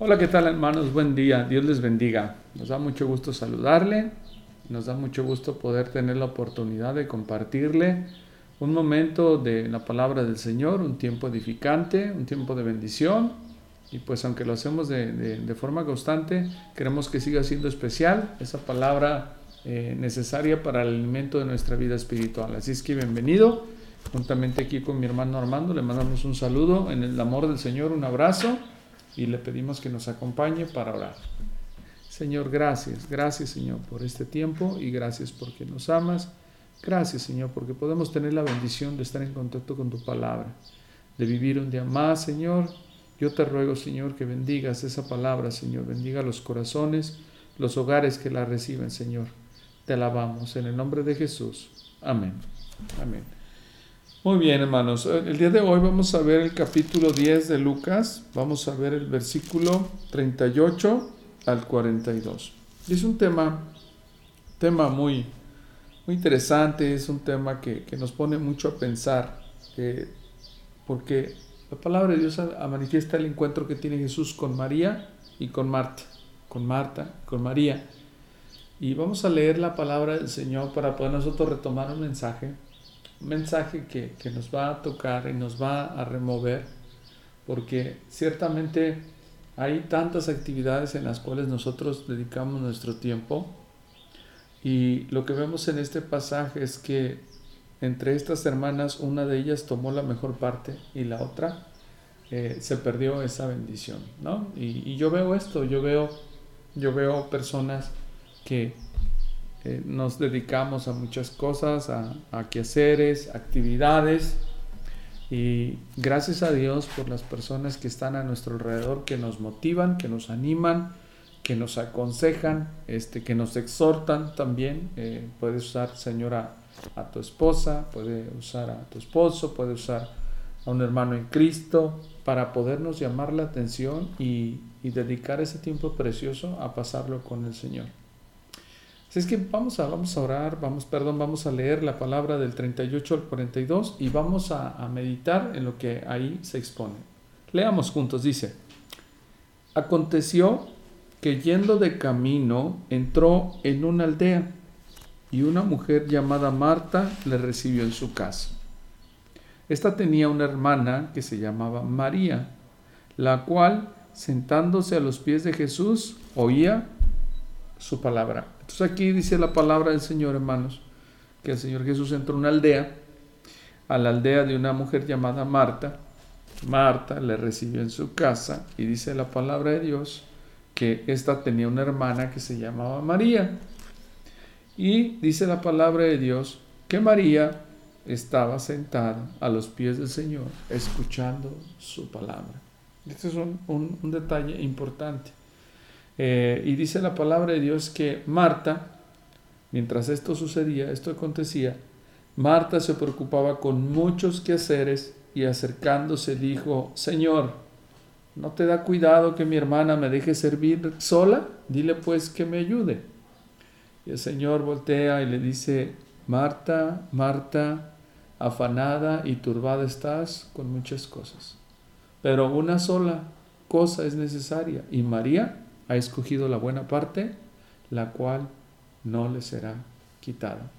Hola, ¿qué tal hermanos? Buen día, Dios les bendiga. Nos da mucho gusto saludarle, nos da mucho gusto poder tener la oportunidad de compartirle un momento de la palabra del Señor, un tiempo edificante, un tiempo de bendición. Y pues aunque lo hacemos de, forma constante, queremos que siga siendo especial esa palabra eh, necesaria para el alimento de nuestra vida espiritual. Así es que bienvenido, juntamente aquí con mi hermano Armando, le mandamos un saludo en el amor del Señor, un abrazo y le pedimos que nos acompañe para orar. Señor, gracias, gracias Señor por este tiempo y gracias porque nos amas. Gracias Señor porque podemos tener la bendición de estar en contacto con tu palabra, de vivir un día más Señor. Yo te ruego Señor que bendigas esa palabra Señor, bendiga los corazones, los hogares que la reciben Señor. Te alabamos en el nombre de Jesús. Amén. Amén. Muy bien, hermanos. El día de hoy vamos a ver el capítulo 10 de Lucas. Vamos a ver el versículo 38 al 42. Y es un tema, tema muy, muy interesante, es un tema que, nos pone mucho a pensar, porque la palabra de Dios manifiesta el encuentro que tiene Jesús con María y con Marta, con Marta, con María. Y vamos a leer la palabra del Señor para poder nosotros retomar un mensaje mensaje que, nos va a tocar y nos va a remover, porque ciertamente hay tantas actividades en las cuales nosotros dedicamos nuestro tiempo y lo que vemos en este pasaje es que entre estas hermanas una de ellas tomó la mejor parte y la otra eh, se perdió esa bendición, ¿no? Y, y, yo veo esto, yo veo, yo veo personas que eh, nos dedicamos a muchas cosas, a, quehaceres, actividades. Y gracias a Dios por las personas que están a nuestro alrededor, que nos motivan, que nos animan, que nos aconsejan, este, que nos exhortan también. Eh, puedes usar, señora, a tu esposa, puede usar a tu esposo, puede usar a un hermano en Cristo, para podernos llamar la atención y dedicar ese tiempo precioso a pasarlo con el Señor es que vamos a, vamos a orar, vamos, perdón, vamos a leer la palabra del 38 al 42 y vamos a meditar en lo que ahí se expone. Leamos juntos, dice, aconteció que yendo de camino entró en una aldea y una mujer llamada Marta le recibió en su casa. Esta tenía una hermana que se llamaba María, la cual, sentándose a los pies de Jesús, oía su palabra. Entonces aquí dice la palabra del Señor, hermanos, que el Señor Jesús entró a una aldea, a la aldea de una mujer llamada Marta. Marta le recibió en su casa y dice la palabra de Dios que ésta tenía una hermana que se llamaba María. Y dice la palabra de Dios que María estaba sentada a los pies del Señor escuchando su palabra. Este es un, un detalle importante. Eh, y dice la palabra de Dios que Marta, mientras esto sucedía, esto acontecía, Marta se preocupaba con muchos quehaceres y acercándose dijo, Señor, ¿no te da cuidado que mi hermana me deje servir sola? Dile pues que me ayude. Y el Señor voltea y le dice, Marta, Marta, afanada y turbada estás con muchas cosas, pero una sola cosa es necesaria y María ha escogido la buena parte, la cual no le será quitada.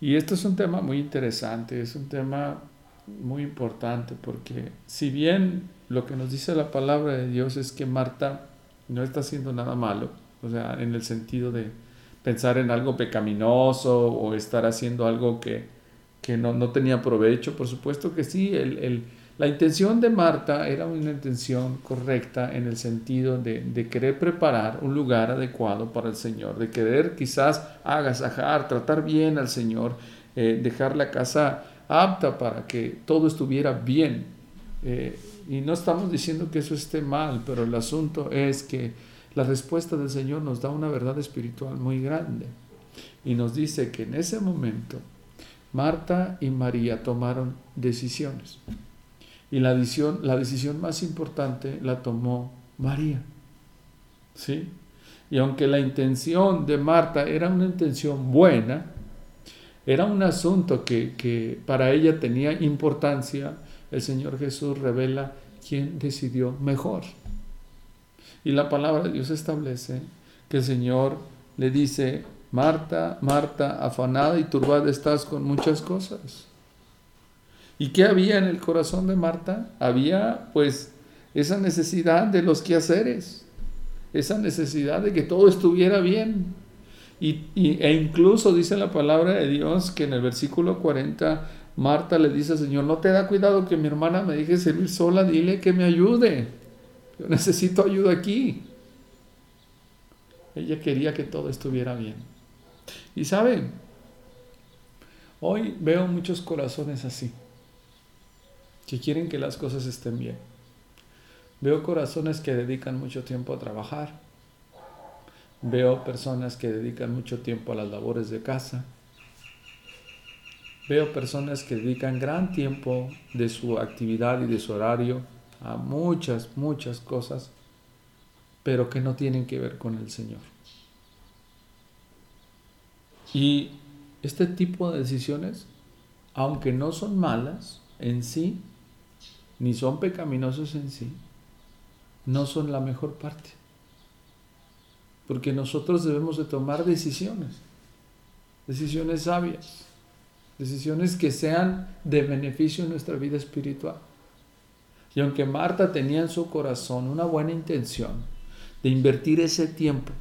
Y esto es un tema muy interesante, es un tema muy importante porque si bien lo que nos dice la palabra de Dios es que Marta no está haciendo nada malo, o sea, en el sentido de pensar en algo pecaminoso o estar haciendo algo que, que no, no, tenía provecho, por supuesto que sí, el, el la intención de Marta era una intención correcta en el sentido de, querer preparar un lugar adecuado para el Señor, de querer quizás agasajar, tratar bien al Señor, eh, dejar la casa apta para que todo estuviera bien. Eh, y no estamos diciendo que eso esté mal, pero el asunto es que la respuesta del Señor nos da una verdad espiritual muy grande. Y nos dice que en ese momento Marta y María tomaron decisiones. Y la decisión, la decisión más importante la tomó María. ¿Sí? Y aunque la intención de Marta era una intención buena, era un asunto que, que para ella tenía importancia, el Señor Jesús revela quién decidió mejor. Y la palabra de Dios establece que el Señor le dice, Marta, Marta, afanada y turbada estás con muchas cosas. ¿Y qué había en el corazón de Marta? Había pues esa necesidad de los quehaceres, esa necesidad de que todo estuviera bien. Y, e incluso dice la palabra de Dios que en el versículo 40 Marta le dice al Señor, no te da cuidado que mi hermana me deje servir sola, dile que me ayude. Yo necesito ayuda aquí. Ella quería que todo estuviera bien. Y saben, hoy veo muchos corazones así, que quieren que las cosas estén bien. Veo corazones que dedican mucho tiempo a trabajar. Veo personas que dedican mucho tiempo a las labores de casa. Veo personas que dedican gran tiempo de su actividad y de su horario a muchas, muchas cosas, pero que no tienen que ver con el Señor. Y este tipo de decisiones, aunque no son malas en sí, ni son pecaminosos en sí, no son la mejor parte. Porque nosotros debemos de tomar decisiones, decisiones sabias, decisiones que sean de beneficio en nuestra vida espiritual. Y aunque Marta tenía en su corazón una buena intención de invertir ese tiempo,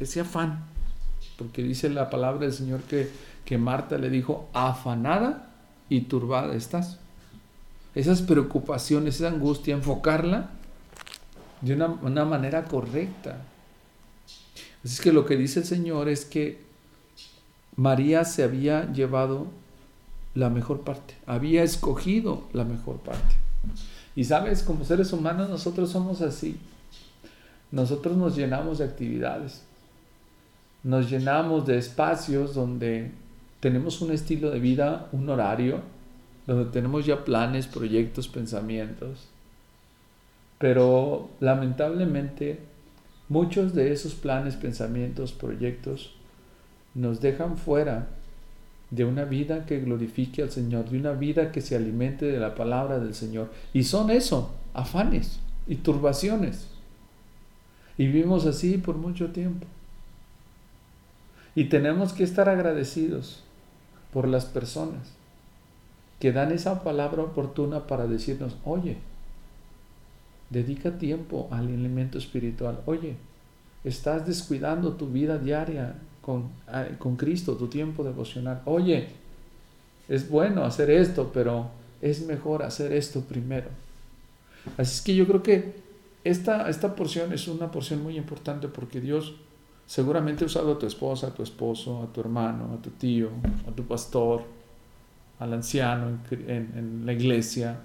ese afán, porque dice la palabra del Señor que, que Marta le dijo, afanada y turbada estás. Esas preocupaciones, esa angustia, enfocarla de una, manera correcta. Así es que lo que dice el Señor es que María se había llevado la mejor parte, había escogido la mejor parte. Y sabes, como seres humanos nosotros somos así. Nosotros nos llenamos de actividades, nos llenamos de espacios donde tenemos un estilo de vida, un horario, donde tenemos ya planes, proyectos, pensamientos. Pero lamentablemente muchos de esos planes, pensamientos, proyectos nos dejan fuera de una vida que glorifique al Señor, de una vida que se alimente de la palabra del Señor. Y son eso, afanes y turbaciones. Y vivimos así por mucho tiempo. Y tenemos que estar agradecidos por las personas que dan esa palabra oportuna para decirnos, oye, Dedica tiempo al alimento espiritual. Oye, estás descuidando tu vida diaria con, ah, con Cristo, tu tiempo devocional. Oye, es bueno hacer esto, pero es mejor hacer esto primero. Así es que yo creo que esta, esta porción es una porción muy importante porque Dios seguramente ha usado a tu esposa, a tu esposo, a tu hermano, a tu tío, a tu pastor, al anciano en, en la iglesia,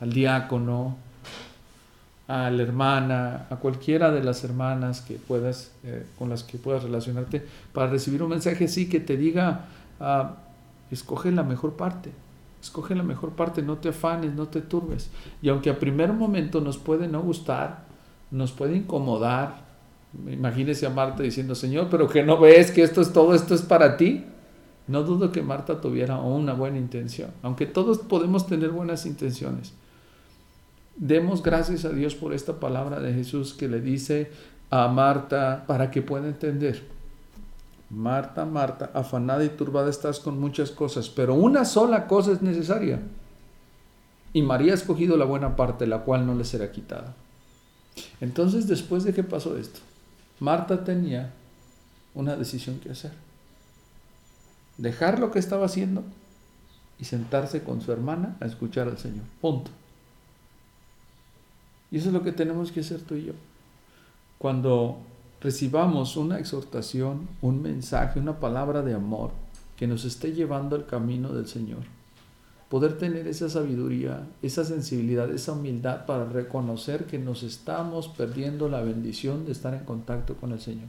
al diácono, a la hermana, a cualquiera de las hermanas que puedas, eh, con las que puedas relacionarte, para recibir un mensaje así que te diga, ah, escoge la mejor parte, escoge la mejor parte, no te afanes, no te turbes. Y aunque a primer momento nos puede no gustar, nos puede incomodar, imagínese a Marta diciendo, Señor, pero que no ves que esto es todo, esto es para ti. No dudo que Marta tuviera una buena intención, aunque todos podemos tener buenas intenciones Demos gracias a Dios por esta palabra de Jesús que le dice a Marta para que pueda entender. Marta, Marta, afanada y turbada estás con muchas cosas, pero una sola cosa es necesaria. Y María ha escogido la buena parte, la cual no le será quitada. Entonces, después de que pasó esto, Marta tenía una decisión que hacer. Dejar lo que estaba haciendo y sentarse con su hermana a escuchar al Señor. Punto. Y eso es lo que tenemos que hacer tú y yo. Cuando recibamos una exhortación, un mensaje, una palabra de amor que nos esté llevando al camino del Señor, poder tener esa sabiduría, esa sensibilidad, esa humildad para reconocer que nos estamos perdiendo la bendición de estar en contacto con el Señor.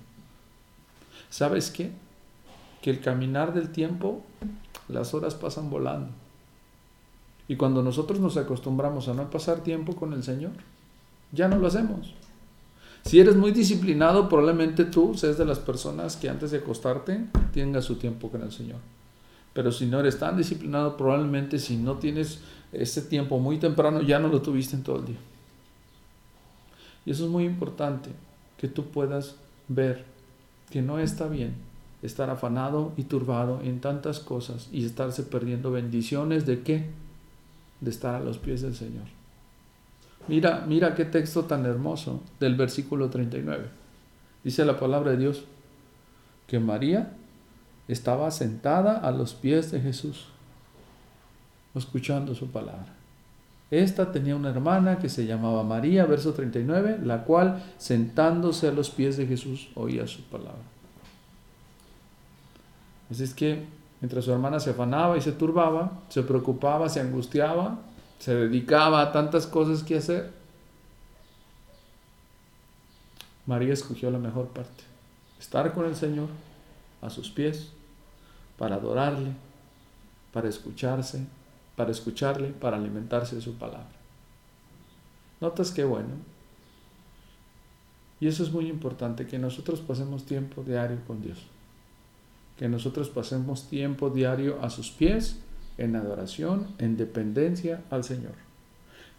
¿Sabes qué? Que el caminar del tiempo, las horas pasan volando. Y cuando nosotros nos acostumbramos a no pasar tiempo con el Señor, ya no lo hacemos. Si eres muy disciplinado, probablemente tú seas de las personas que antes de acostarte tengas su tiempo con el Señor. Pero si no eres tan disciplinado, probablemente si no tienes ese tiempo muy temprano, ya no lo tuviste en todo el día. Y eso es muy importante, que tú puedas ver que no está bien estar afanado y turbado en tantas cosas y estarse perdiendo bendiciones de qué? De estar a los pies del Señor. Mira, mira qué texto tan hermoso del versículo 39. Dice la palabra de Dios que María estaba sentada a los pies de Jesús, escuchando su palabra. Esta tenía una hermana que se llamaba María, verso 39, la cual sentándose a los pies de Jesús oía su palabra. Así es que mientras su hermana se afanaba y se turbaba, se preocupaba, se angustiaba, se dedicaba a tantas cosas que hacer, María escogió la mejor parte, estar con el Señor a sus pies, para adorarle, para escucharse, para escucharle, para alimentarse de su palabra. ¿Notas qué bueno? Y eso es muy importante, que nosotros pasemos tiempo diario con Dios. Que nosotros pasemos tiempo diario a sus pies, en adoración, en dependencia al Señor.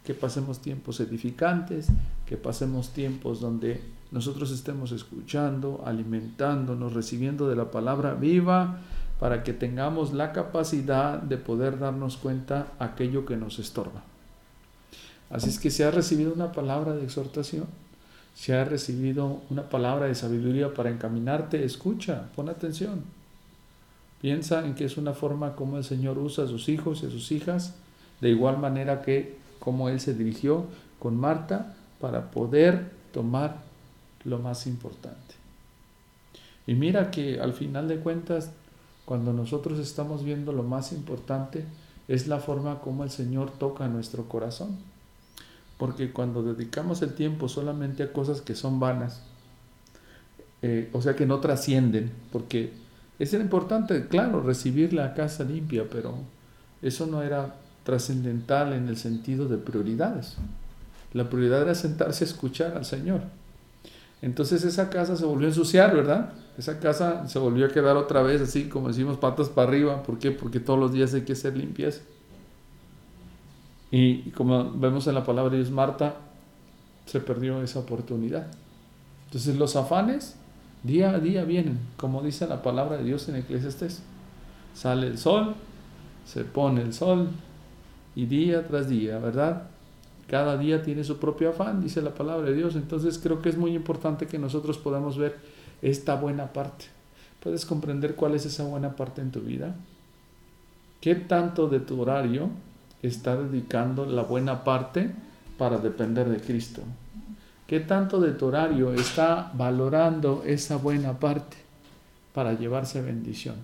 Que pasemos tiempos edificantes, que pasemos tiempos donde nosotros estemos escuchando, alimentándonos, recibiendo de la palabra viva, para que tengamos la capacidad de poder darnos cuenta aquello que nos estorba. Así es que si has recibido una palabra de exhortación, si has recibido una palabra de sabiduría para encaminarte, escucha, pon atención. Piensa en que es una forma como el Señor usa a sus hijos y a sus hijas, de igual manera que como Él se dirigió con Marta para poder tomar lo más importante. Y mira que al final de cuentas cuando nosotros estamos viendo lo más importante, es la forma como el Señor toca nuestro corazón. Porque cuando dedicamos el tiempo solamente a cosas que son vanas, eh, o sea que no trascienden, porque es importante, claro, recibir la casa limpia, pero eso no era trascendental en el sentido de prioridades. La prioridad era sentarse a escuchar al Señor. Entonces esa casa se volvió a ensuciar, ¿verdad? Esa casa se volvió a quedar otra vez así, como decimos, patas para arriba. ¿Por qué? Porque todos los días hay que hacer limpieza. Y como vemos en la palabra de Dios, Marta se perdió esa oportunidad. Entonces los afanes día a día vienen, como dice la palabra de Dios en Eclesiastes. Sale el sol, se pone el sol y día tras día, ¿verdad? Cada día tiene su propio afán, dice la palabra de Dios. Entonces creo que es muy importante que nosotros podamos ver esta buena parte. ¿Puedes comprender cuál es esa buena parte en tu vida? ¿Qué tanto de tu horario está dedicando la buena parte para depender de Cristo? ¿Qué tanto de tu horario está valorando esa buena parte para llevarse bendición?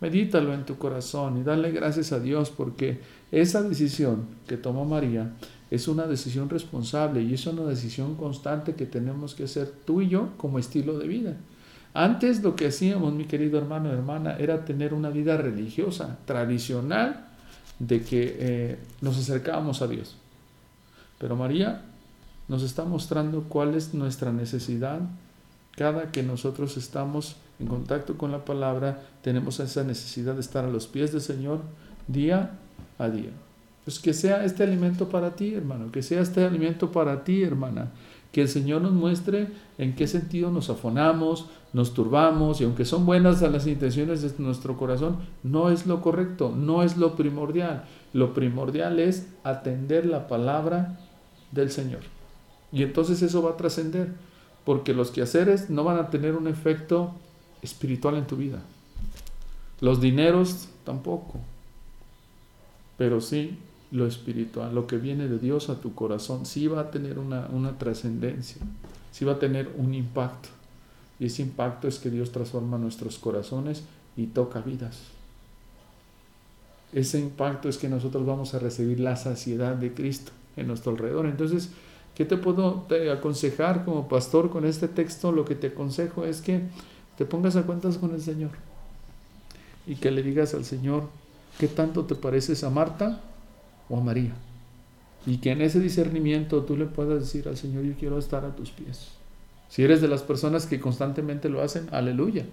Medítalo en tu corazón y dale gracias a Dios porque esa decisión que tomó María es una decisión responsable y es una decisión constante que tenemos que hacer tú y yo como estilo de vida. Antes lo que hacíamos, mi querido hermano y hermana, era tener una vida religiosa, tradicional, de que eh, nos acercábamos a Dios. Pero María nos está mostrando cuál es nuestra necesidad cada que nosotros estamos en contacto con la palabra, tenemos esa necesidad de estar a los pies del Señor día a día. Pues que sea este alimento para ti, hermano, que sea este alimento para ti, hermana. Que el Señor nos muestre en qué sentido nos afonamos, nos turbamos, y aunque son buenas las intenciones de nuestro corazón, no es lo correcto, no es lo primordial. Lo primordial es atender la palabra del Señor. Y entonces eso va a trascender, porque los quehaceres no van a tener un efecto espiritual en tu vida. Los dineros tampoco. Pero sí lo espiritual, lo que viene de Dios a tu corazón, sí va a tener una, una trascendencia, sí va a tener un impacto. Y ese impacto es que Dios transforma nuestros corazones y toca vidas. Ese impacto es que nosotros vamos a recibir la saciedad de Cristo en nuestro alrededor. Entonces, ¿qué te puedo aconsejar como pastor con este texto? Lo que te aconsejo es que te pongas a cuentas con el Señor y que le digas al Señor qué tanto te pareces a Marta o a María. Y que en ese discernimiento tú le puedas decir al Señor, yo quiero estar a tus pies. Si eres de las personas que constantemente lo hacen, aleluya.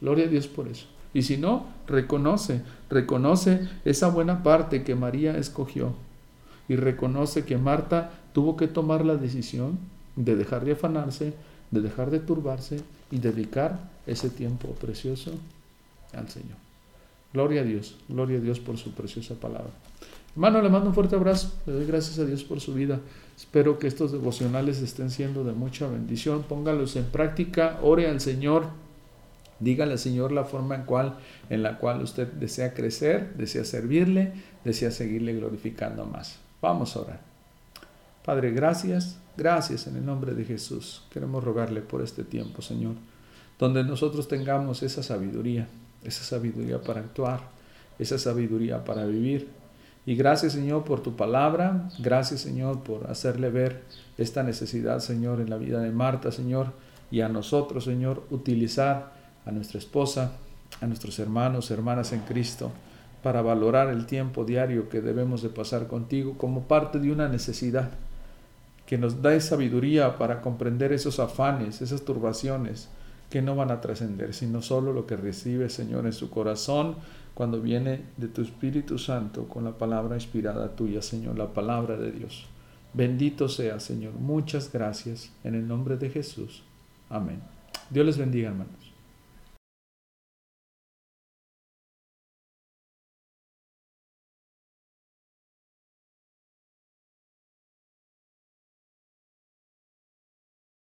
Gloria a Dios por eso. Y si no, reconoce, reconoce esa buena parte que María escogió. Y reconoce que Marta tuvo que tomar la decisión de dejar de afanarse, de dejar de turbarse y dedicar ese tiempo precioso al Señor. Gloria a Dios, gloria a Dios por su preciosa palabra. Hermano, le mando un fuerte abrazo, le doy gracias a Dios por su vida. Espero que estos devocionales estén siendo de mucha bendición. Póngalos en práctica, ore al Señor, dígale al Señor la forma en, cual, en la cual usted desea crecer, desea servirle, desea seguirle glorificando más. Vamos a orar. Padre, gracias, gracias en el nombre de Jesús. Queremos rogarle por este tiempo, Señor, donde nosotros tengamos esa sabiduría, esa sabiduría para actuar, esa sabiduría para vivir. Y gracias, Señor, por tu palabra. Gracias, Señor, por hacerle ver esta necesidad, Señor, en la vida de Marta, Señor, y a nosotros, Señor, utilizar a nuestra esposa, a nuestros hermanos, hermanas en Cristo, para valorar el tiempo diario que debemos de pasar contigo como parte de una necesidad que nos da sabiduría para comprender esos afanes, esas turbaciones que no van a trascender, sino solo lo que recibe, Señor, en su corazón cuando viene de tu Espíritu Santo con la palabra inspirada tuya, Señor, la palabra de Dios. Bendito sea, Señor. Muchas gracias en el nombre de Jesús. Amén. Dios les bendiga, hermanos.